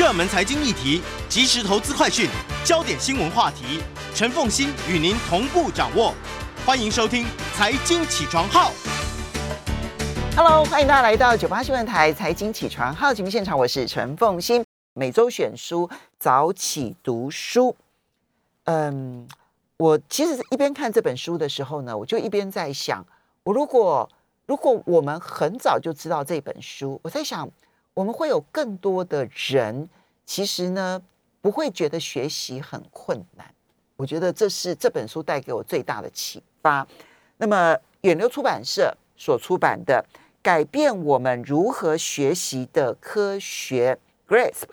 热门财经议题、即时投资快讯、焦点新闻话题，陈凤欣与您同步掌握。欢迎收听《财经起床号》。Hello，欢迎大家来到九八新闻台财经起床号节目现场，我是陈凤欣。每周选书，早起读书。嗯，我其实一边看这本书的时候呢，我就一边在想，我如果如果我们很早就知道这本书，我在想，我们会有更多的人，其实呢不会觉得学习很困难。我觉得这是这本书带给我最大的启发。那么，远流出版社所出版的《改变我们如何学习的科学》（GRASP），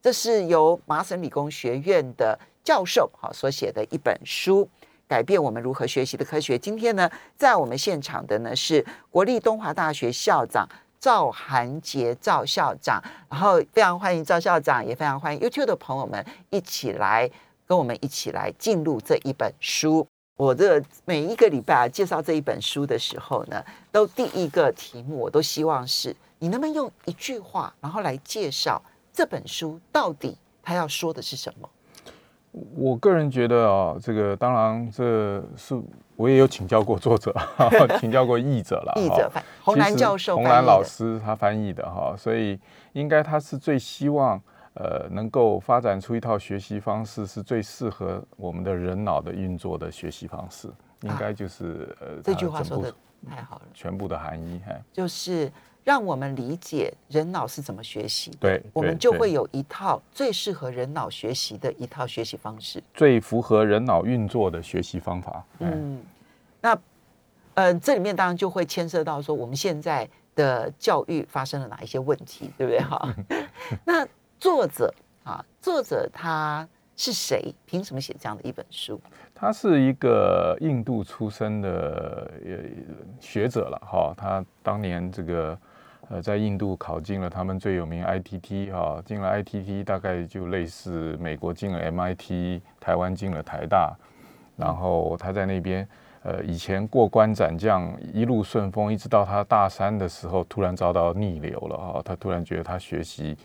这是由麻省理工学院的教授哈所写的一本书。改变我们如何学习的科学。今天呢，在我们现场的呢是国立东华大学校长赵涵杰赵校长，然后非常欢迎赵校长，也非常欢迎 YouTube 的朋友们一起来跟我们一起来进入这一本书。我这每一个礼拜啊介绍这一本书的时候呢，都第一个题目我都希望是你能不能用一句话，然后来介绍这本书到底他要说的是什么。我个人觉得啊，这个当然这是我也有请教过作者，请教过译者了。译者翻洪兰教授，洪兰老师他翻译的哈，所以应该他是最希望呃能够发展出一套学习方式，是最适合我们的人脑的运作的学习方式，应该就是呃这句话说的太好了，全部的含义哈，就是。让我们理解人脑是怎么学习，对，我们就会有一套最适合人脑学习的一套学习方式，最符合人脑运作的学习方法。嗯，那呃，这里面当然就会牵涉到说，我们现在的教育发生了哪一些问题，对不对？哈，那作者啊，作者他是谁？凭什么写这样的一本书？他是一个印度出生的学者了，哈，他当年这个。呃，在印度考进了他们最有名 ITT 哈、进了 ITT 大概就类似美国进了 MIT，台湾进了台大，然后他在那边呃以前过关斩将一路顺风，一直到他大三的时候突然遭到逆流了哈、他突然觉得他学习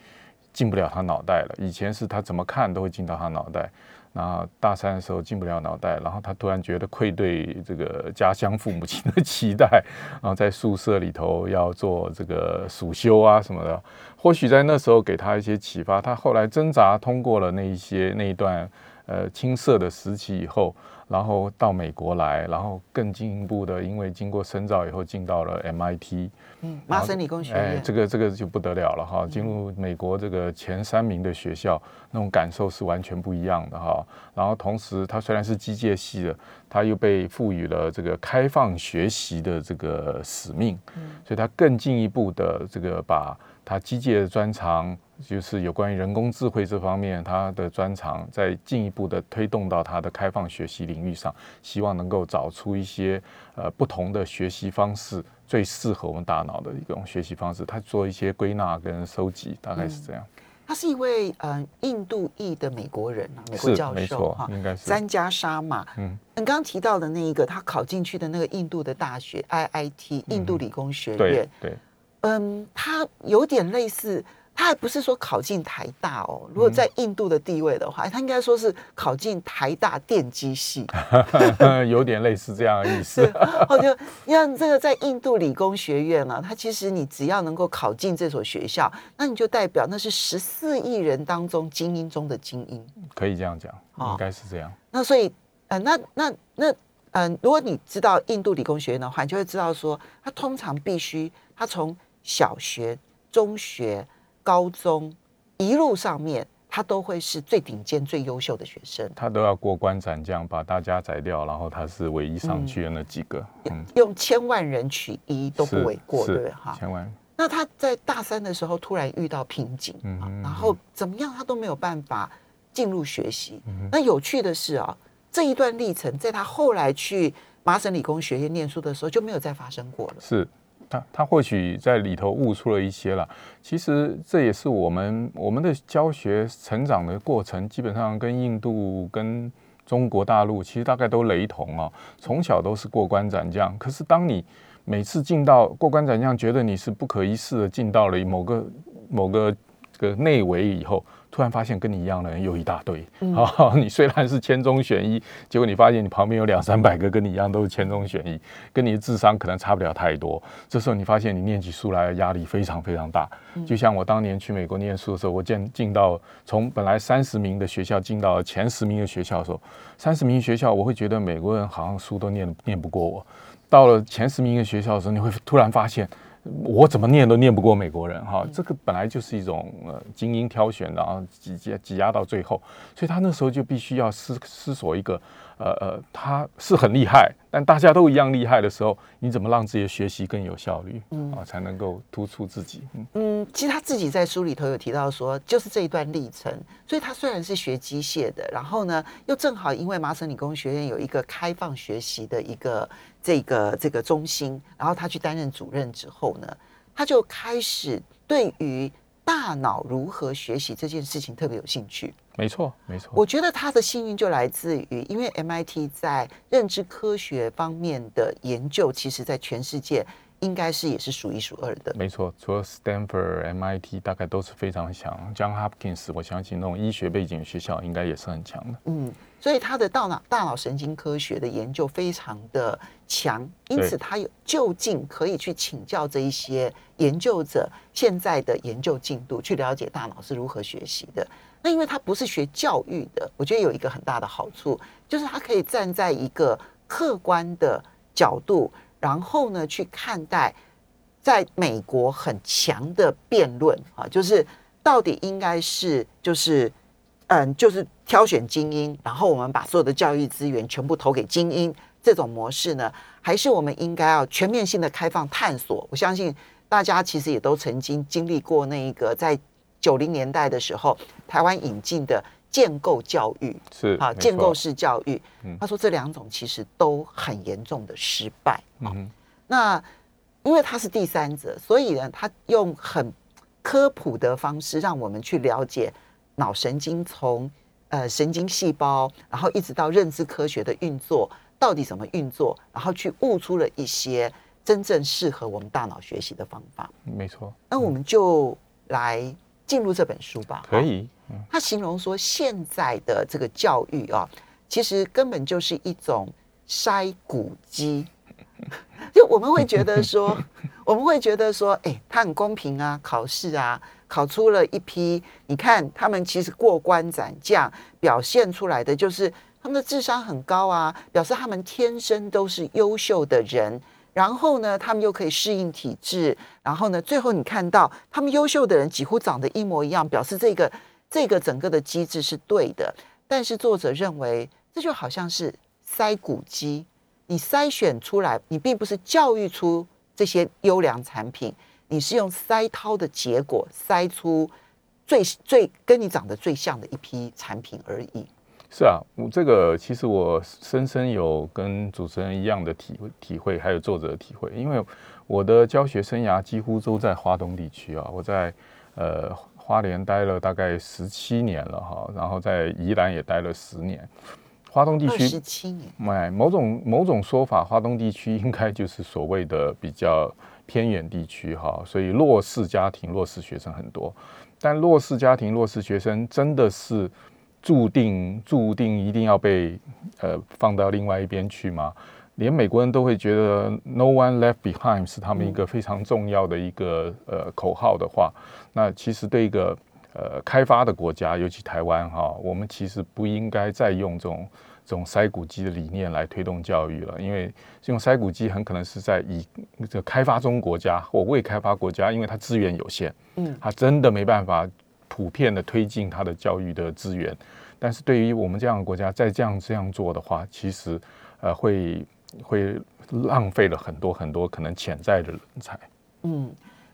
进不了他脑袋了，以前是他怎么看都会进到他脑袋。然后大三的时候进不了脑袋，然后他突然觉得愧对这个家乡父母亲的期待，然后在宿舍里头要做这个暑修啊什么的。或许在那时候给他一些启发，他后来挣扎通过了那一些那一段呃青涩的时期以后，然后到美国来，然后更进一步的，因为经过深造以后进到了 MIT。嗯，麻省理工学院，哎，这个这个就不得了了哈！进入美国这个前三名的学校，那种感受是完全不一样的哈。然后同时，他虽然是机械系的，他又被赋予了这个开放学习的这个使命，所以他更进一步的这个把他机械的专长，就是有关于人工智慧这方面，他的专长再进一步的推动到他的开放学习领域上，希望能够找出一些呃不同的学习方式。最适合我们大脑的一种学习方式，他做一些归纳跟收集，大概是这样。嗯、他是一位呃印度裔的美国人啊，美国教授。哈，应该是詹加沙嘛。嗯，你刚刚提到的那一个，他考进去的那个印度的大学 IIT 印度理工学院，对，嗯，他有点类似。他还不是说考进台大哦，如果在印度的地位的话，他应该说是考进台大电机系，有点类似这样的意思。我觉得，你看这个在印度理工学院啊，它其实你只要能够考进这所学校，那你就代表那是十四亿人当中精英中的精英，可以这样讲，应该是这样。那所以，呃，那那那，嗯、呃，如果你知道印度理工学院的话，你就会知道说，它通常必须，它从小学、中学。高中一路上面，他都会是最顶尖、最优秀的学生。他都要过关斩将，把大家宰掉，然后他是唯一上去的那几个。嗯，用千万人取一都不为过，对不对？哈，千万。那他在大三的时候突然遇到瓶颈，嗯，然后怎么样他都没有办法进入学习。那有趣的是啊，这一段历程在他后来去麻省理工学院念书的时候就没有再发生过了。是。他他或许在里头悟出了一些了，其实这也是我们我们的教学成长的过程，基本上跟印度跟中国大陆其实大概都雷同啊，从小都是过关斩将。可是当你每次进到过关斩将，觉得你是不可一世的进到了某个某个这个内围以后，突然发现跟你一样的人有一大堆。好，你虽然是千中选一，结果你发现你旁边有两三百个跟你一样都是千中选一，跟你的智商可能差不了太多。这时候你发现你念起书来压力非常非常大。就像我当年去美国念书的时候，我进进到从本来三十名的学校进到前十名的学校的时候，三十名学校我会觉得美国人好像书都念念不过我。到了前十名的学校的时候，你会突然发现。我怎么念都念不过美国人哈，这个本来就是一种呃精英挑选，然后挤挤挤压到最后，所以他那时候就必须要思思索一个。呃呃，他是很厉害，但大家都一样厉害的时候，你怎么让自己的学习更有效率？嗯啊，才能够突出自己。嗯，其实他自己在书里头有提到说，就是这一段历程。所以他虽然是学机械的，然后呢，又正好因为麻省理工学院有一个开放学习的一个这个这个中心，然后他去担任主任之后呢，他就开始对于大脑如何学习这件事情特别有兴趣。没错，没错。我觉得他的幸运就来自于，因为 MIT 在认知科学方面的研究，其实在全世界应该是也是数一数二的。没错，除了 Stanford、MIT，大概都是非常强。John Hopkins，我相信那种医学背景的学校应该也是很强的。嗯，所以他的大脑大脑神经科学的研究非常的强，因此他有就近可以去请教这一些研究者现在的研究进度，去了解大脑是如何学习的。那因为他不是学教育的，我觉得有一个很大的好处，就是他可以站在一个客观的角度，然后呢去看待在美国很强的辩论啊，就是到底应该是就是嗯，就是挑选精英，然后我们把所有的教育资源全部投给精英这种模式呢，还是我们应该要全面性的开放探索？我相信大家其实也都曾经经历过那一个在。九零年代的时候，台湾引进的建构教育是啊，建构式教育。嗯他说这两种其实都很严重的失败啊。那因为他是第三者，所以呢，他用很科普的方式，让我们去了解脑神经从呃神经细胞，然后一直到认知科学的运作到底怎么运作，然后去悟出了一些真正适合我们大脑学习的方法。没错，那我们就来。进入这本书吧，可以。他形容说，现在的这个教育啊，其实根本就是一种筛骨机。就我们会觉得说，我们会觉得说，哎，他很公平啊，考试啊，考出了一批，你看他们其实过关斩将，表现出来的就是他们的智商很高啊，表示他们天生都是优秀的人。然后呢，他们又可以适应体质。然后呢，最后你看到他们优秀的人几乎长得一模一样，表示这个这个整个的机制是对的。但是作者认为，这就好像是筛骨机，你筛选出来，你并不是教育出这些优良产品，你是用筛掏的结果筛出最最跟你长得最像的一批产品而已。是啊，我这个其实我深深有跟主持人一样的体体会，还有作者的体会，因为我的教学生涯几乎都在华东地区啊，我在呃花莲待了大概十七年了哈，然后在宜兰也待了十年，华东地区十七年，哎，某种某种说法，华东地区应该就是所谓的比较偏远地区哈，所以弱势家庭、弱势学生很多，但弱势家庭、弱势学生真的是。注定注定一定要被呃放到另外一边去吗？连美国人都会觉得 “No one left behind” 是他们一个非常重要的一个呃口号的话，那其实对一个呃开发的国家，尤其台湾哈，我们其实不应该再用这种这种筛骨机的理念来推动教育了，因为这种筛骨机很可能是在以这开发中国家或未开发国家，因为它资源有限，嗯，它真的没办法。普遍的推进它的教育的资源，但是对于我们这样的国家，再这样这样做的话，其实呃会会浪费了很多很多可能潜在的人才。嗯，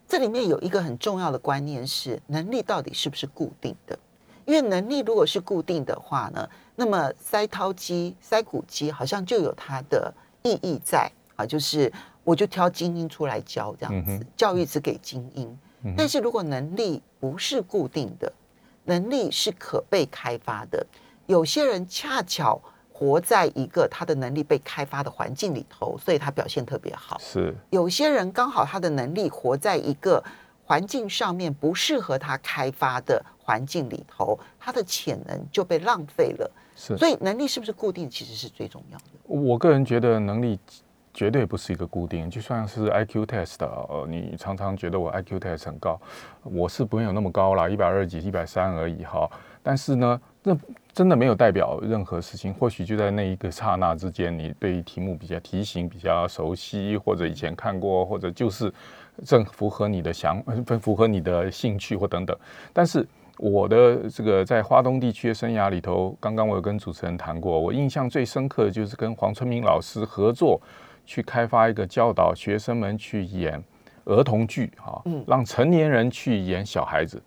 这里面有一个很重要的观念是，能力到底是不是固定的？因为能力如果是固定的话呢，那么塞掏机、塞骨机好像就有它的意义在啊，就是我就挑精英出来教这样子，教育只给精英。但是如果能力不是固定的，能力是可被开发的。有些人恰巧活在一个他的能力被开发的环境里头，所以他表现特别好。是，有些人刚好他的能力活在一个环境上面不适合他开发的环境里头，他的潜能就被浪费了。是，所以能力是不是固定，其实是最重要的。我个人觉得能力绝对不是一个固定，就算是 IQ test 呃，你常常觉得我 IQ test 很高，我是不会有那么高啦，一百二几、一百三而已哈。但是呢，那真的没有代表任何事情。或许就在那一个刹那之间，你对于题目比较题型比较熟悉，或者以前看过，或者就是正符合你的想，符合你的兴趣或等等。但是我的这个在华东地区的生涯里头，刚刚我有跟主持人谈过，我印象最深刻的就是跟黄春明老师合作，去开发一个教导学生们去演儿童剧啊，让成年人去演小孩子。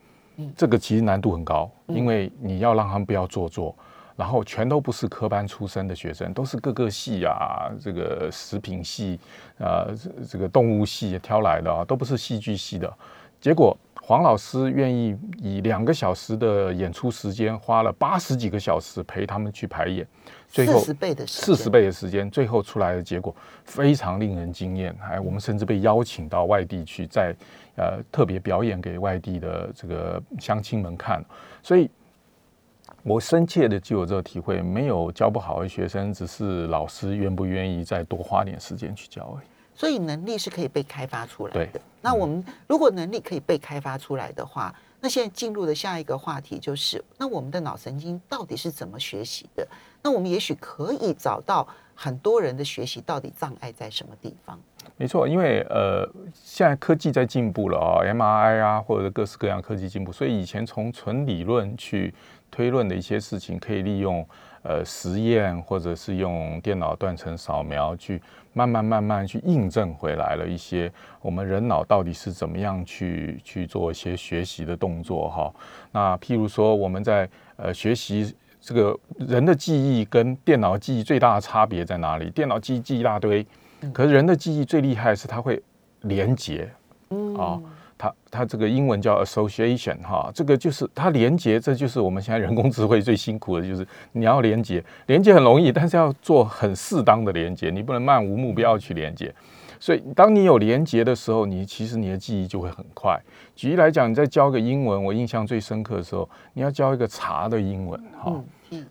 这个其实难度很高，因为你要让他们不要做作，然后全都不是科班出身的学生，都是各个系啊，这个食品系啊，这个动物系挑来的啊，都不是戏剧系的。结果黄老师愿意以两个小时的演出时间，花了八十几个小时陪他们去排演，最后四十倍的四十倍的时间，最后出来的结果非常令人惊艳。还我们甚至被邀请到外地去，在。呃，特别表演给外地的这个乡亲们看，所以我深切的就有这个体会，没有教不好的学生，只是老师愿不愿意再多花点时间去教而已。所以能力是可以被开发出来的。对。那我们如果能力可以被开发出来的话，那现在进入的下一个话题就是，那我们的脑神经到底是怎么学习的？那我们也许可以找到很多人的学习到底障碍在什么地方。没错，因为呃，现在科技在进步了啊，MRI 啊，或者各式各样科技进步，所以以前从纯理论去推论的一些事情，可以利用呃实验或者是用电脑断层扫描去慢慢慢慢去印证回来了一些我们人脑到底是怎么样去去做一些学习的动作哈。那譬如说我们在呃学习这个人的记忆跟电脑记忆最大的差别在哪里？电脑记忆记一大堆。可是人的记忆最厉害是它会连接，啊，它它这个英文叫 association 哈，这个就是它连接，这就是我们现在人工智慧最辛苦的，就是你要连接，连接很容易，但是要做很适当的连接，你不能漫无目标去连接。所以当你有连接的时候，你其实你的记忆就会很快。举例来讲，你在教个英文，我印象最深刻的时候，你要教一个茶的英文，哈，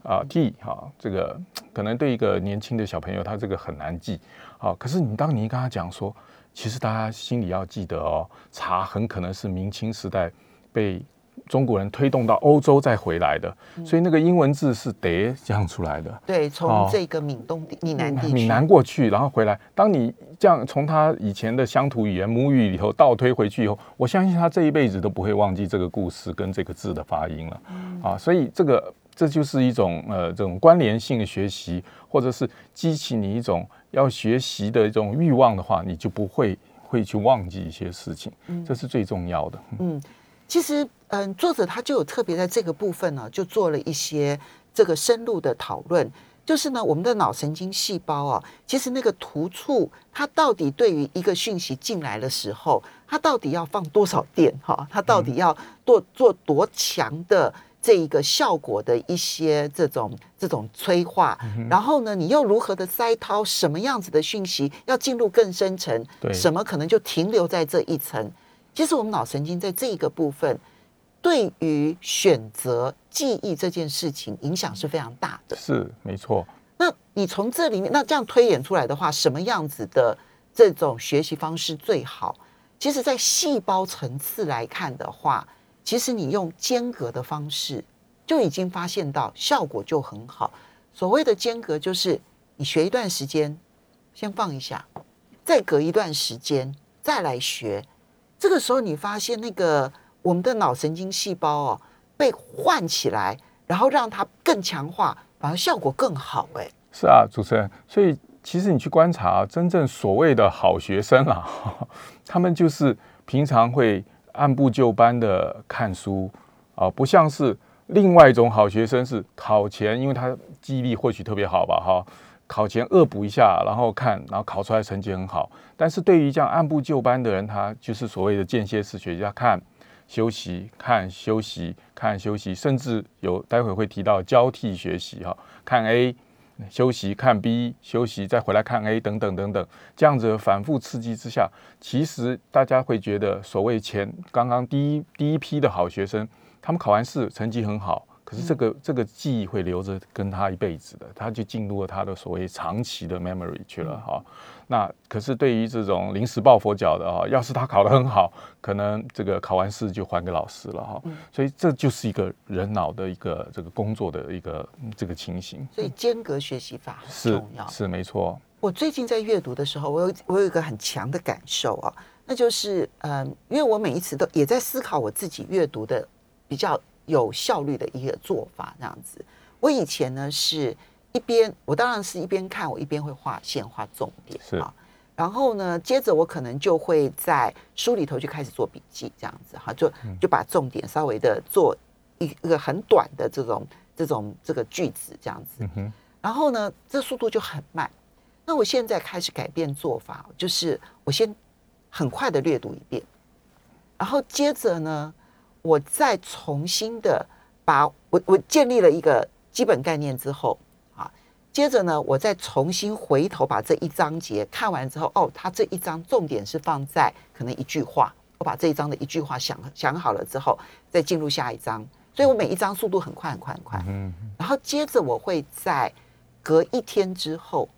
啊，tea 哈，这个可能对一个年轻的小朋友，他这个很难记。好，可是你当你跟他讲说，其实大家心里要记得哦，茶很可能是明清时代被中国人推动到欧洲再回来的，所以那个英文字是得这样出来的。对，从这个闽东地、闽南地区、闽南过去，然后回来。当你这样从他以前的乡土语言母语里头倒推回去以后，我相信他这一辈子都不会忘记这个故事跟这个字的发音了。啊，所以这个这就是一种呃这种关联性的学习，或者是激起你一种。要学习的一种欲望的话，你就不会会去忘记一些事情，这是最重要的。嗯，其实，嗯，作者他就有特别在这个部分呢，就做了一些这个深入的讨论。就是呢，我们的脑神经细胞啊，其实那个突触，它到底对于一个讯息进来的时候，它到底要放多少电？哈，它到底要做做多强的？这一个效果的一些这种这种催化，然后呢，你又如何的塞掏什么样子的讯息要进入更深层？对，什么可能就停留在这一层？其实我们脑神经在这一个部分，对于选择记忆这件事情影响是非常大的。是没错。那你从这里面，那这样推演出来的话，什么样子的这种学习方式最好？其实，在细胞层次来看的话。其实你用间隔的方式，就已经发现到效果就很好。所谓的间隔，就是你学一段时间，先放一下，再隔一段时间再来学。这个时候你发现那个我们的脑神经细胞哦被唤起来，然后让它更强化，反而效果更好。哎，是啊，主持人。所以其实你去观察啊真正所谓的好学生啊，他们就是平常会。按部就班的看书啊，不像是另外一种好学生，是考前，因为他记忆力或许特别好吧，哈，考前恶补一下，然后看，然后考出来成绩很好。但是对于这样按部就班的人，他就是所谓的间歇式学习，看休息，看休息，看休息，甚至有待会会提到交替学习，哈，看 A，休息看 B，休息再回来看 A，等等等等，这样子反复刺激之下，其实大家会觉得，所谓前刚刚第一第一批的好学生，他们考完试成绩很好。可是这个这个记忆会留着跟他一辈子的，他就进入了他的所谓长期的 memory 去了哈。那可是对于这种临时抱佛脚的啊，要是他考得很好，可能这个考完试就还给老师了哈。所以这就是一个人脑的一个这个工作的一个这个情形。所以间隔学习法很重要，是没错。我最近在阅读的时候，我有我有一个很强的感受啊，那就是嗯，因为我每一次都也在思考我自己阅读的比较。有效率的一个做法，这样子。我以前呢是一边，我当然是一边看，我一边会画线、画重点啊。然后呢，接着我可能就会在书里头就开始做笔记，这样子哈，就就把重点稍微的做一个很短的这种这种这个句子这样子。然后呢，这速度就很慢。那我现在开始改变做法，就是我先很快的略读一遍，然后接着呢。我再重新的把我我建立了一个基本概念之后啊，接着呢，我再重新回头把这一章节看完之后，哦，它这一章重点是放在可能一句话，我把这一章的一句话想想好了之后，再进入下一章，所以我每一章速度很快很快很快，嗯，然后接着我会在隔一天之后，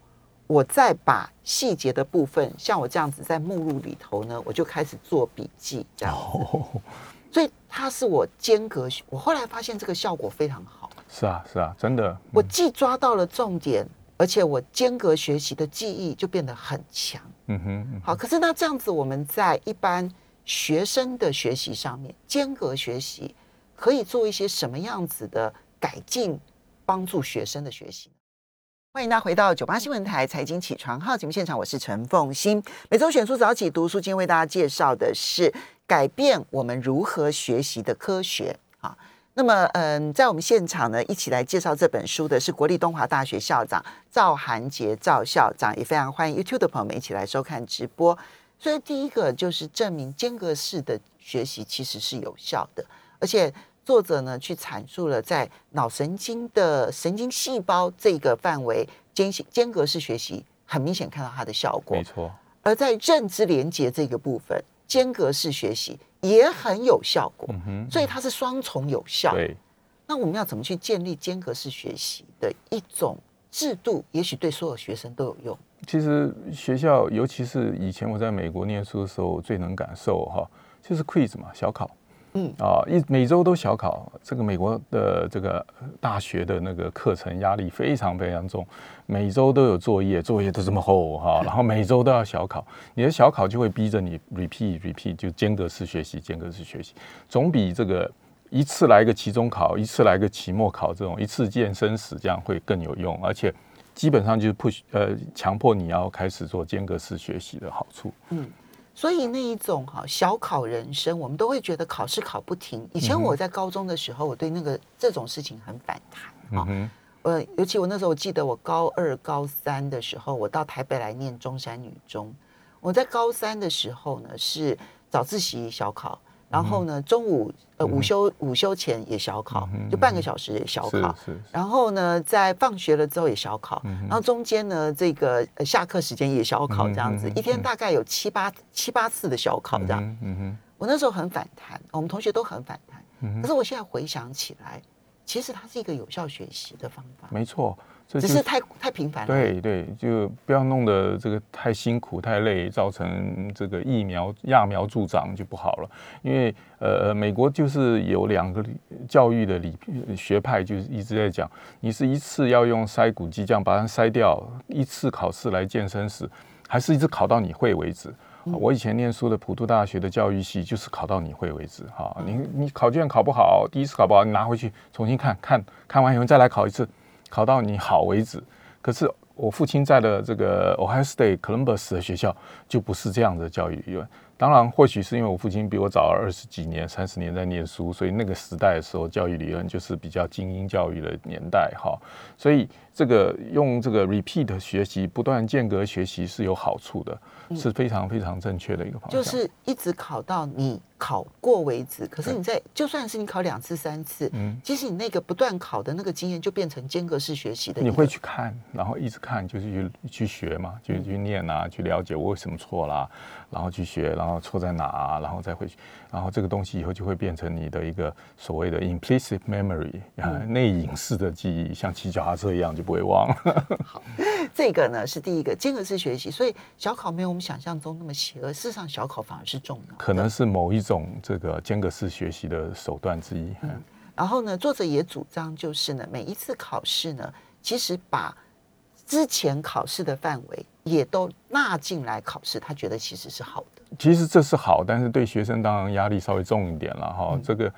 我再把细节的部分，像我这样子在目录里头呢，我就开始做笔记这样子。所以它是我间隔，我后来发现这个效果非常好。是啊，是啊，真的。我既抓到了重点，而且我间隔学习的记忆就变得很强。嗯哼。好，可是那这样子，我们在一般学生的学习上面，间隔学习可以做一些什么样子的改进，帮助学生的学习？欢迎大家回到九八新闻台财经起床号节目现场，我是陈凤欣。每周选书早起读书，今天为大家介绍的是。改变我们如何学习的科学啊！那么，嗯，在我们现场呢，一起来介绍这本书的是国立东华大学校长赵涵杰赵校长，也非常欢迎 YouTube 的朋友们一起来收看直播。所以，第一个就是证明间隔式的学习其实是有效的，而且作者呢去阐述了在脑神经的神经细胞这个范围间间隔式学习很明显看到它的效果，没错。而在认知连接这个部分。间隔式学习也很有效果，所以它是双重有效。对，那我们要怎么去建立间隔式学习的一种制度？也许对所有学生都有用。其实学校，尤其是以前我在美国念书的时候，最能感受哈，就是 quiz 嘛，小考。嗯啊，一每周都小考，这个美国的这个大学的那个课程压力非常非常重，每周都有作业，作业都这么厚哈，然后每周都要小考，你的小考就会逼着你 repeat repeat，就间隔式学习，间隔式学习，总比这个一次来个期中考，一次来个期末考这种一次见生死这样会更有用，而且基本上就是 push 呃强迫你要开始做间隔式学习的好处。嗯。所以那一种哈小考人生，我们都会觉得考试考不停。以前我在高中的时候，我对那个这种事情很反弹啊。呃，尤其我那时候我记得我高二、高三的时候，我到台北来念中山女中。我在高三的时候呢，是早自习小考。然后呢，中午呃午休午休前也小考，就半个小时也小考。然后呢，在放学了之后也小考。然后中间呢，这个下课时间也小考，这样子一天大概有七八七八次的小考这样。我那时候很反弹，我们同学都很反弹。可是我现在回想起来，其实它是一个有效学习的方法。没错。只是太太频繁了。对对，就不要弄得这个太辛苦太累，造成这个疫苗揠苗助长就不好了。因为呃，美国就是有两个教育的理学派，就是一直在讲，你是一次要用筛骨机这样把它筛掉，一次考试来健身时，还是一直考到你会为止。我以前念书的普渡大学的教育系就是考到你会为止。哈，你你考卷考不好，第一次考不好，你拿回去重新看看看完以后再来考一次。考到你好为止，可是我父亲在的这个 Ohio State Columbus 的学校就不是这样的教育理论。当然，或许是因为我父亲比我早二十几年、三十年在念书，所以那个时代的时候教育理论就是比较精英教育的年代哈。所以这个用这个 repeat 学习、不断间隔学习是有好处的，是非常非常正确的一个方向。就是一直考到你考过为止。可是你在就算是你考两次、三次，嗯，其实你那个不断考的那个经验，就变成间隔式学习的。你会去看，然后一直看，就是去去学嘛，就去念啊，去了解我为什么错啦，然后去学，然后错在哪啊，然后再回去，然后这个东西以后就会变成你的一个所谓的 implicit memory 啊，内隐式的记忆，像骑脚踏车一样就不会忘了。这个呢是第一个间隔式学习，所以小考没有我们想象中那么邪恶，事实上小考反而是重要的。可能是某一种这个间隔式学习的手段之一。嗯然后呢，作者也主张就是呢，每一次考试呢，其实把之前考试的范围也都纳进来考试，他觉得其实是好的。其实这是好，但是对学生当然压力稍微重一点了哈。这个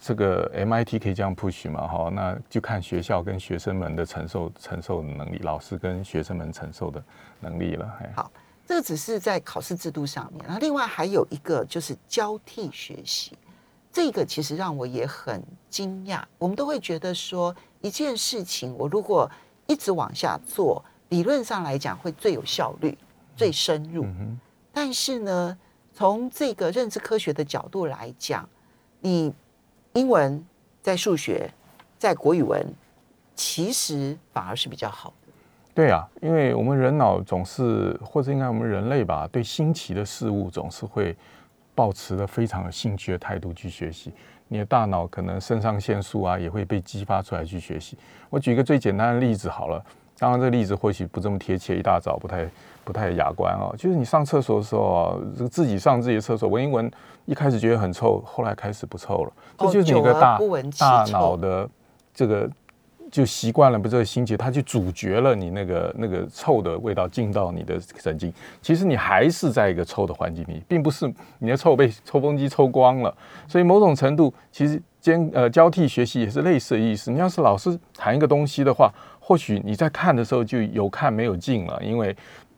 这个 MIT 可以这样 push 嘛哈？那就看学校跟学生们的承受承受的能力，老师跟学生们承受的能力了。哎好，这个只是在考试制度上面，然后另外还有一个就是交替学习，这个其实让我也很惊讶。我们都会觉得说一件事情，我如果一直往下做，理论上来讲会最有效率、最深入。嗯但是呢，从这个认知科学的角度来讲，你英文在数学，在国语文，其实反而是比较好的。对啊，因为我们人脑总是，或者应该我们人类吧，对新奇的事物总是会保持着非常有兴趣的态度去学习。你的大脑可能肾上腺素啊也会被激发出来去学习。我举一个最简单的例子好了，当然这个例子或许不这么贴切，一大早不太不太雅观哦。就是你上厕所的时候啊，这个自己上自己的厕所，闻一闻，一开始觉得很臭，后来开始不臭了，这哦就是你久而个大大臭脑的这个就习惯了不这个心情，它就阻绝了你那个那个臭的味道进到你的神经。其实你还是在一个臭的环境里，并不是你的臭被抽风机抽光了。所以某种程度，其实间呃交替学习也是类似的意思。你要是老是谈一个东西的话，或许你在看的时候就有看没有进了，因为。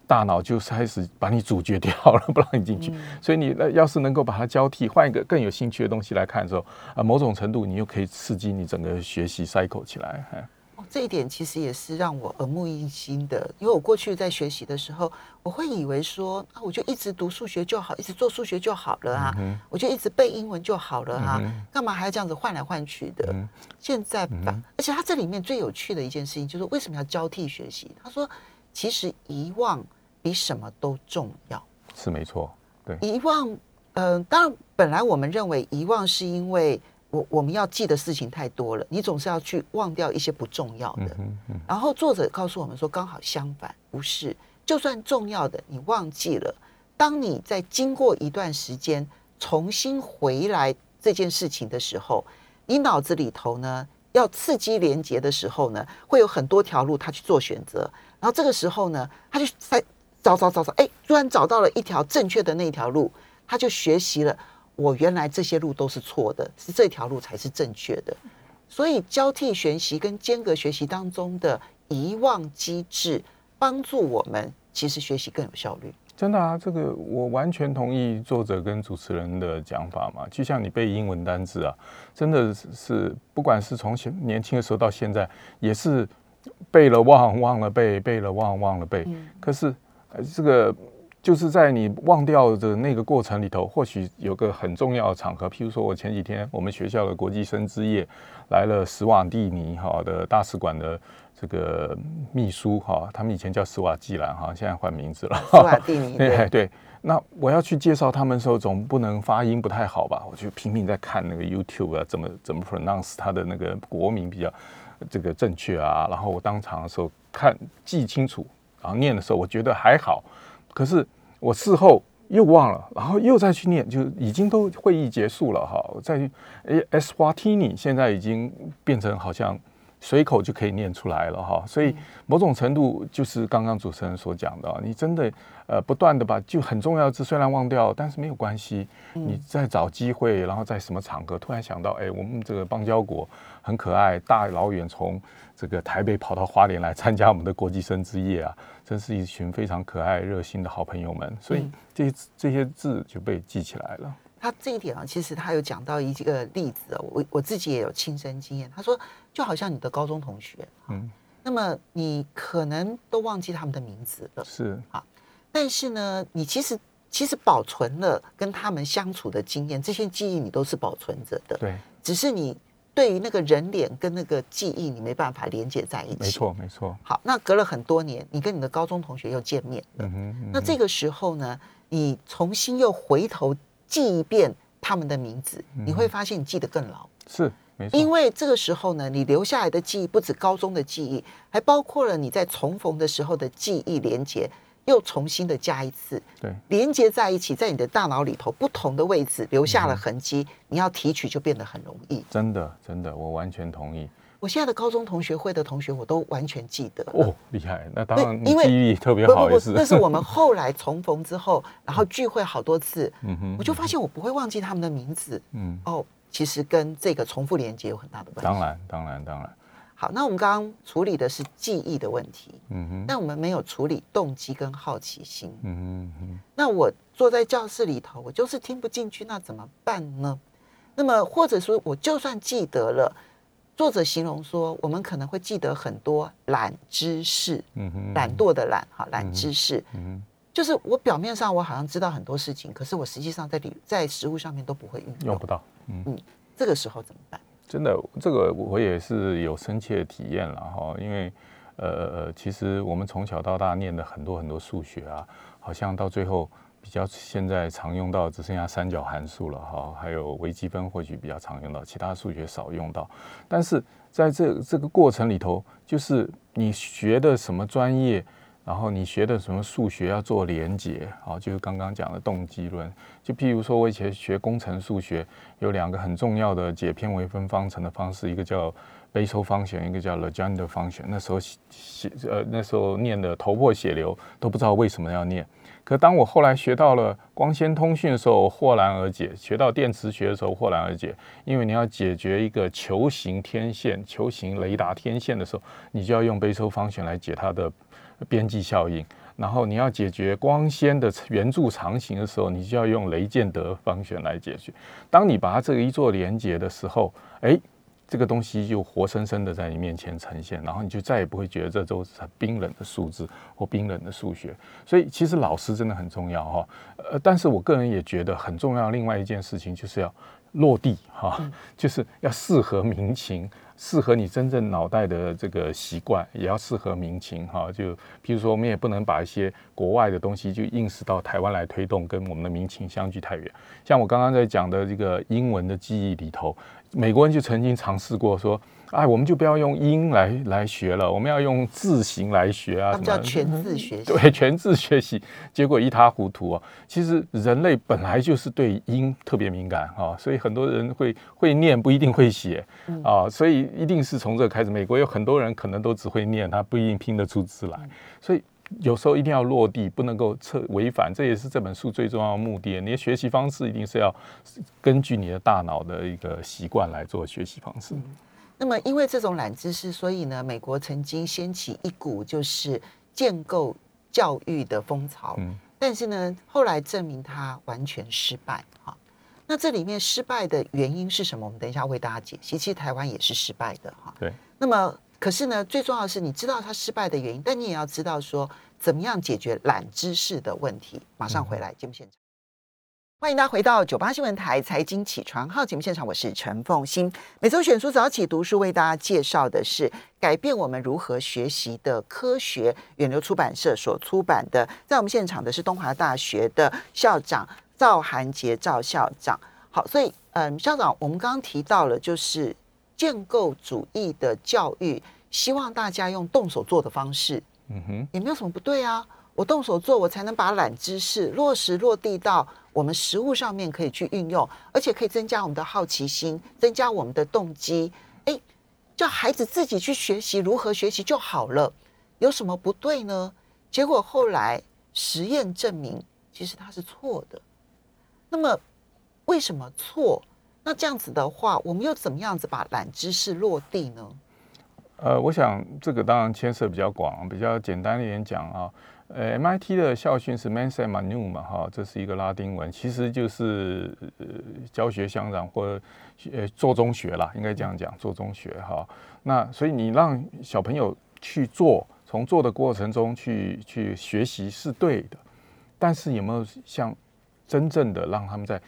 大脑就开始把你阻绝掉了，不让你进去。所以你呃要是能够把它交替，换一个更有兴趣的东西来看的时候，啊、某种程度你又可以刺激你整个学习 cycle 起来。哎哦，这一点其实也是让我耳目一新的，因为我过去在学习的时候，我会以为说啊，我就一直读数学就好，一直做数学就好了啊，我就一直背英文就好了啊，干嘛还要这样子换来换去的？现在吧，而且他这里面最有趣的一件事情就是为什么要交替学习？他说，其实遗忘比什么都重要。是没错，对，遗忘，嗯、当然，本来我们认为遗忘是因为我我们要记的事情太多了，你总是要去忘掉一些不重要的。嗯嗯，然后作者告诉我们说，刚好相反，不是，就算重要的你忘记了，当你在经过一段时间重新回来这件事情的时候，你脑子里头呢要刺激连接的时候呢，会有很多条路他去做选择，然后这个时候呢，他就在找找找找，哎，突然找到了一条正确的那条路，他就学习了。我原来这些路都是错的，是这条路才是正确的。所以交替学习跟间隔学习当中的遗忘机制，帮助我们其实学习更有效率。真的啊，这个我完全同意作者跟主持人的讲法嘛。就像你背英文单字啊，真的是是，不管是从前年轻的时候到现在，也是背了忘，忘了背，背了忘，忘了背。可是呃这个就是在你忘掉的那个过程里头，或许有个很重要的场合，譬如说我前几天我们学校的国际生之夜来了史瓦蒂尼哈的大使馆的这个秘书哈，他们以前叫史瓦济兰哈，现在换名字了。斯瓦蒂尼 对对，对，那我要去介绍他们的时候，总不能发音不太好吧？我就拼命在看那个 YouTube 啊，怎么怎么 pronounce 他的那个国名比较这个正确啊。然后我当场的时候看记清楚，然后念的时候我觉得还好，可是我事后又忘了，然后又再去念，就已经都会议结束了哈。我再去诶 Eswatini 现在已经变成好像。随口就可以念出来了哈，所以某种程度就是刚刚主持人所讲的，你真的呃不断的把就很重要的字虽然忘掉，但是没有关系，你再找机会，然后在什么场合突然想到，哎，我们这个邦交国很可爱，大老远从这个台北跑到花莲来参加我们的国际生之夜啊，真是一群非常可爱热心的好朋友们，所以这些这些字就被记起来了。他这一点啊，其实他有讲到一个例子啊，我我自己也有亲身经验。他说，就好像你的高中同学，嗯，那么你可能都忘记他们的名字了，是啊，但是呢，你其实其实保存了跟他们相处的经验，这些记忆你都是保存着的。对，只是你对于那个人脸跟那个记忆，你没办法连接在一起。没。错，没错。好，那隔了很多年，你跟你的高中同学又见面了。嗯哼，嗯那这个时候呢，你重新又回头记一遍他们的名字，你会发现你记得更牢。是没错，因为这个时候呢，你留下来的记忆不止高中的记忆，还包括了你在重逢的时候的记忆连接，又重新的加一次，对，连接在一起，在你的大脑里头不同的位置留下了痕迹，你要提取就变得很容易。真的真的，我完全同意。我现在的高中同学会的同学，我都完全记得。哦，厉害！那当然，因为记忆力特别不不不，好也是。那是我们后来重逢之后，然后聚会好多次，嗯哼，我就发现我不会忘记他们的名字。嗯，哦，其实跟这个重复连接有很大的关系。当然当然当然，好，那我们刚刚处理的是记忆的问题，嗯哼，但我们没有处理动机跟好奇心。嗯哼那我坐在教室里头，我就是听不进去，那怎么办呢？那么或者说，我就算记得了，作者形容说，我们可能会记得很多懒知识，嗯哼，懒惰的懒哈，懒知识，嗯就是我表面上我好像知道很多事情，可是我实际上在里在实物上面都不会运用哼用不。到，嗯。这个时候怎么办？真的，这个我也是有深切体验了哈，因为呃，其实我们从小到大念的很多很多数学啊，好像到最后比较现在常用到只剩下三角函数了哈，还有微积分或许比较常用到，其他数学少用到。但是在这这个过程里头，就是你学的什么专业，然后你学的什么数学要做连结啊，就是刚刚讲的动机论。就譬如说，我以前学工程数学，有两个很重要的解偏微分方程的方式，一个叫悲收方程，一个叫 Legendre 方程。那时候写写呃那时候念的头破血流，都不知道为什么要念。可当我后来学到了光纤通讯的时候，我豁然而解；学到电磁学的时候，豁然而解。因为你要解决一个球形天线、球形雷达天线的时候，你就要用悲收方选来解它的边际效应。然后你要解决光纤的圆柱长形的时候，你就要用雷建德方选来解决。当你把它这个一做连接的时候，哎，这个东西就活生生的在你面前呈现，然后你就再也不会觉得这都是很冰冷的数字或冰冷的数学。所以其实老师真的很重要哈。呃，但是我个人也觉得很重要。另外一件事情就是要落地哈，就是要适合民情。适合你真正脑袋的这个习惯，也要适合民情哈。就譬如说，我们也不能把一些国外的东西就硬是到台湾来推动，跟我们的民情相距太远。像我刚刚在讲的这个英文的记忆里头，美国人就曾经尝试过说，哎，我们就不要用音来来学了，我们要用字形来学啊，什么叫全字学习。对，全字学习，结果一塌糊涂啊。其实人类本来就是对音特别敏感啊，所以很多人会会念不一定会写啊，所以一定是从这开始。美国有很多人可能都只会念，他不一定拼得出字来，所以有时候一定要落地，不能够测违反。这也是这本书最重要的目的。你的学习方式一定是要根据你的大脑的一个习惯来做学习方式。那么，因为这种懒知识，所以呢，美国曾经掀起一股就是建构教育的风潮。嗯但是呢，后来证明它完全失败。哈，那这里面失败的原因是什么？我们等一下为大家解析。其实台湾也是失败的。哈，对。那么，可是呢，最重要的是你知道他失败的原因，但你也要知道说怎么样解决懒知识的问题。马上回来节目现场。欢迎大家回到九八新闻台财经起床号节目现场，我是陈凤欣。每周选书早起读书为大家介绍的是改变我们如何学习的科学，远流出版社所出版的。在我们现场的是东华大学的校长赵涵杰赵校长。好，所以嗯，校长，我们刚刚提到了就是建构主义的教育，希望大家用动手做的方式，嗯哼，也没有什么不对啊。我动手做，我才能把懒知识落实落地到我们实物上面，可以去运用，而且可以增加我们的好奇心，增加我们的动机。哎，叫孩子自己去学习如何学习就好了，有什么不对呢？结果后来实验证明，其实它是错的。那么为什么错？那这样子的话，我们又怎么样子把懒知识落地呢？呃，我想这个当然牵涉比较广，比较简单一点讲啊。呃，MIT 的校训是 “mens manu” 嘛，哈，这是一个拉丁文，其实就是呃教学相长或呃做中学啦，应该这样讲，做中学哈。那所以你让小朋友去做，从做的过程中去去学习是对的，但是有没有像真正的让他们在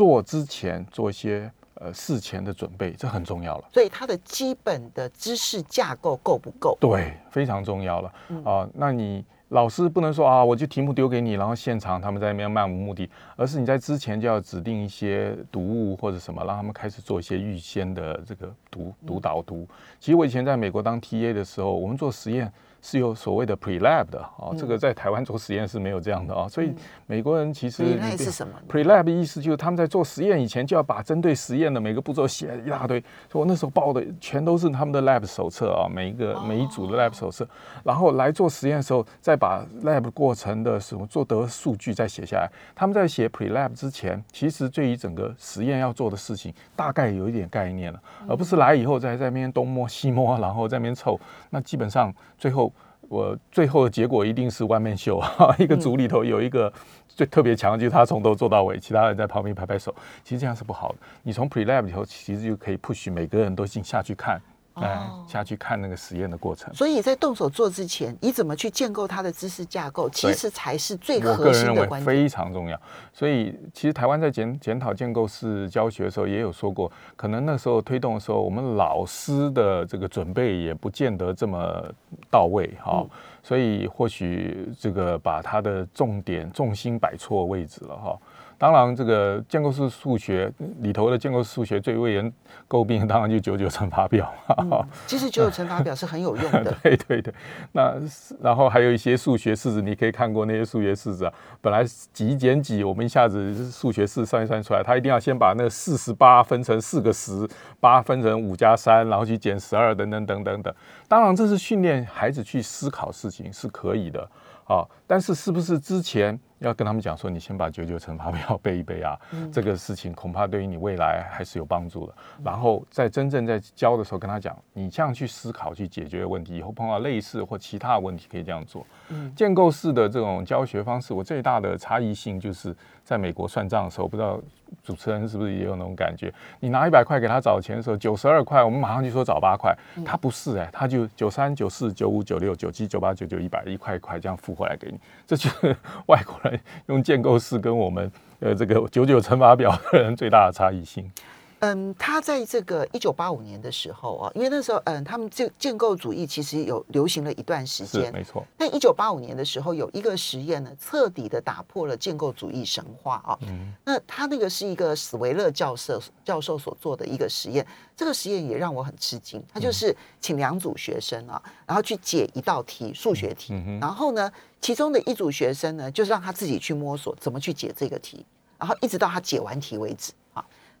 做之前做一些呃事前的准备，这很重要了。所以它的基本的知识架构够不够？对，非常重要了啊、那你老师不能说啊，我就题目丢给你，然后现场他们在那边漫无目的，而是你在之前就要指定一些读物或者什么，让他们开始做一些预先的这个读读导读。其实我以前在美国当 TA 的时候，我们做实验是有所谓的 pre lab 的啊，这个在台湾做实验是没有这样的啊，所以美国人其实你什么？pre lab 意思就是他们在做实验以前就要把针对实验的每个步骤写一大堆，所以我那时候报的全都是他们的 lab 手册啊，每一个每一组的 lab 手册，然后来做实验的时候再把 lab 过程的什么做得数据再写下来。他们在写 pre lab 之前，其实对于整个实验要做的事情大概有一点概念了，而不是来以后再在那边东摸西摸，然后在那边凑，那基本上最后。我最后的结果一定是 one man show，一个组里头有一个最特别强，就是他从头做到尾，其他人在旁边拍拍手。其实这样是不好的。你从 pre lab 里头，其实就可以 push 每个人都进下去看，哎、哦下去看那个实验的过程。所以在动手做之前，你怎么去建构它的知识架构，其实才是最我核个人认为心的关键。非常重要。所以其实台湾在检检讨建构式教学的时候，也有说过，可能那时候推动的时候，我们老师的这个准备也不见得这么到位哈。所以或许这个把它的重点重心摆错位置了哈。当然，这个建构式数学里头的建构式数学最为人诟病，当然就九九乘法表哈。其实九九乘法表是很有用的。对对对，那是然后还有一些数学式子，你可以看过那些数学式子啊。本来几减几，我们一下子数学式算一算出来，他一定要先把那四十八分成四个十，八分成五加三，然后去减十二，等等等等等。当然，这是训练孩子去思考事情是可以的啊，但是是不是之前要跟他们讲说，你先把九九乘法表背一背啊？这个事情恐怕对于你未来还是有帮助的。然后在真正在教的时候，跟他讲，你这样去思考去解决问题，以后碰到类似或其他的问题可以这样做。建构式的这种教学方式，我最大的差异性就是在美国算账的时候，不知道主持人是不是也有那种感觉？你拿一百块给他找钱的时候，九十二块，我们马上就说找八块，他不是哎、他就九三、九四、九五、九六、九七、九八、九九、一百，一块一块这样付回来给你。这就是外国人用建构式跟我们呃这个九九乘法表的人最大的差异性。嗯，他在这个一九八五年的时候啊，因为那时候嗯，他们这建构主义其实有流行了一段时间。没错，但一九八五年的时候，有一个实验呢，彻底的打破了建构主义神话啊。嗯那他那个是一个史维勒教授教授所做的一个实验，这个实验也让我很吃惊。他就是请两组学生啊，然后去解一道题，数学题。然后呢，其中的一组学生呢，就是让他自己去摸索怎么去解这个题，然后一直到他解完题为止啊。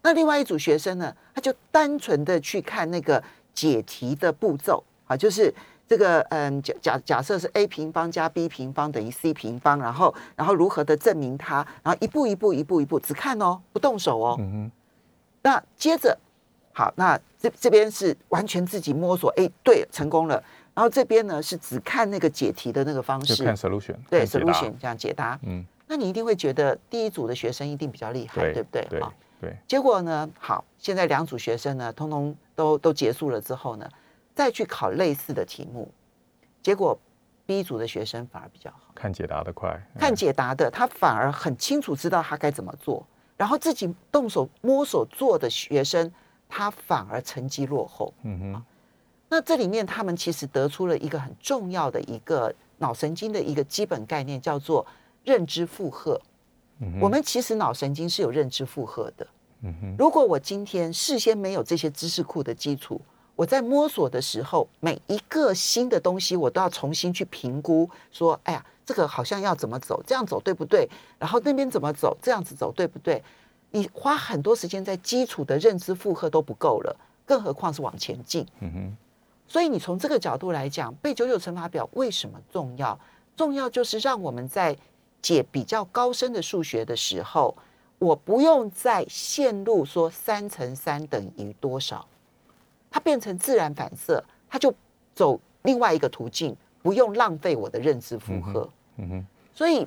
那另外一组学生呢，他就单纯的去看那个解题的步骤啊，就是这个嗯假假假设是 a 平方加 b 平方等于 c 平方，然后然后如何的证明它，然后一步一步一步一步只看哦，不动手哦。嗯哼，那接着，好，那这这边是完全自己摸索，哎，对，成功了。然后这边呢是只看那个解题的那个方式，就看 solution，对 solution 这样解答。嗯，那你一定会觉得第一组的学生一定比较厉害，对对不对？对好，对，结果呢，好，现在两组学生呢，通通都都结束了之后呢，再去考类似的题目，结果 B 组的学生反而比较好，看解答的快，看嗯解答的他反而很清楚知道他该怎么做，然后自己动手摸索做的学生，他反而成绩落后。嗯哼，那这里面他们其实得出了一个很重要的一个脑神经的一个基本概念，叫做认知负荷。嗯我们其实脑神经是有认知负荷的。嗯哼，如果我今天事先没有这些知识库的基础，我在摸索的时候，每一个新的东西我都要重新去评估，说，哎呀，这个好像要怎么走，这样走对不对？然后那边怎么走，这样子走对不对？你花很多时间在基础的认知负荷都不够了，更何况是往前进。嗯哼，所以你从这个角度来讲，背九九乘法表为什么重要？重要就是让我们在解比较高深的数学的时候，我不用再陷入说三乘三等于多少，它变成自然反射，它就走另外一个途径，不用浪费我的认知负荷。嗯哼，所以，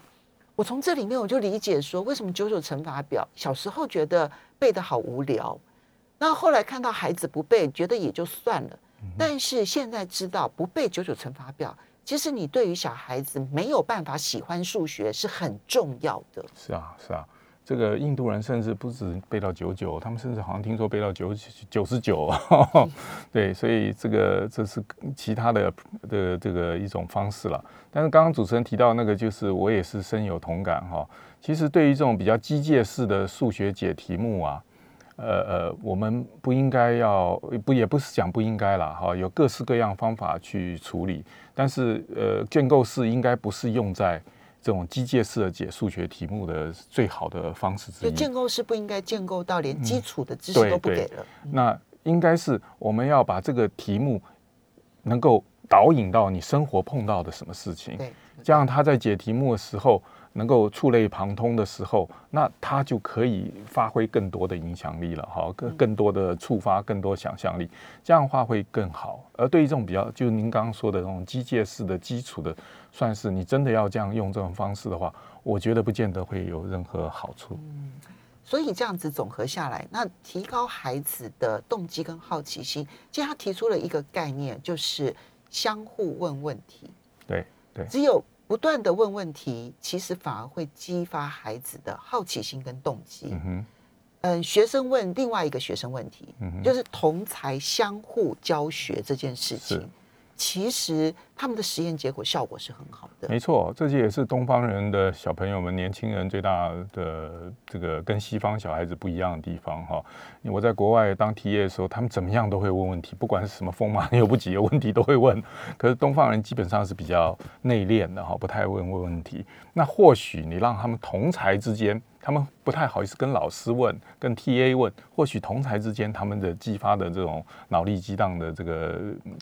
我从这里面我就理解说，为什么九九乘法表小时候觉得背的好无聊，那后来看到孩子不背，觉得也就算了。但是现在知道不背九九乘法表，其实你对于小孩子没有办法喜欢数学是很重要的。是啊，是啊。这个印度人甚至不止背到九九，他们甚至好像听说背到九九十九。对，所以这个这是其他的的这个一种方式了。但是刚刚主持人提到那个，就是我也是深有同感哈。其实对于这种比较机械式的数学解题目啊。呃呃，我们不应该要不也不是讲不应该了哈，有各式各样方法去处理，但是呃，建构式应该不是用在这种机械式的解数学题目的最好的方式之一。建构式不应该建构到连基础的知识都不给了。那应该是我们要把这个题目能够导引到你生活碰到的什么事情，这样他在解题目的时候。能够触类旁通的时候，那他就可以发挥更多的影响力了，哈，更更多的触发更多想象力，这样的话会更好。而对于这种比较，就您刚刚说的这种机械式的基础的算是，你真的要这样用这种方式的话，我觉得不见得会有任何好处。嗯，所以这样子总合下来，那提高孩子的动机跟好奇心，其实他提出了一个概念，就是相互问问题。对对，只有。不断的问问题，其实反而会激发孩子的好奇心跟动机。嗯哼，嗯，学生问另外一个学生问题，就是同才相互教学这件事情。其实他们的实验结果效果是很好的。没错，这些也是东方人的小朋友们、年轻人最大的这个跟西方小孩子不一样的地方哈。我在国外当 T A 的时候，他们怎么样都会问问题，不管是什么风马牛不急的问题都会问。可是东方人基本上是比较内敛的哈，不太问问问题。那或许你让他们同才之间。他们不太好意思跟老师问，跟 TA 问，或许同才之间他们的激发的这种脑力激荡的这个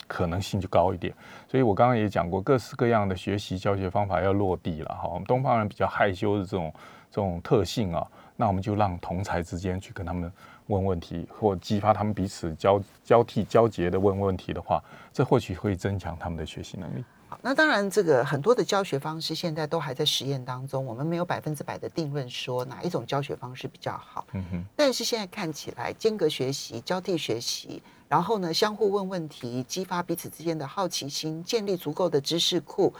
可能性就高一点。所以我刚刚也讲过，各式各样的学习教学方法要落地了哈。我们东方人比较害羞的这种这种特性啊，那我们就让同才之间去跟他们问问题，或激发他们彼此交交替交结的问问题的话，这或许会增强他们的学习能力。那当然，这个很多的教学方式现在都还在实验当中，我们没有百分之百的定论说哪一种教学方式比较好。嗯哼。但是现在看起来，间隔学习、交替学习，然后呢，相互问问题，激发彼此之间的好奇心，建立足够的知识库，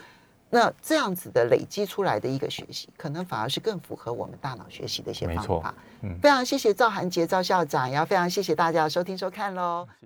那这样子的累积出来的一个学习，可能反而是更符合我们大脑学习的一些方法。嗯。非常谢谢赵涵杰赵校长，也要非常谢谢大家收听收看喽。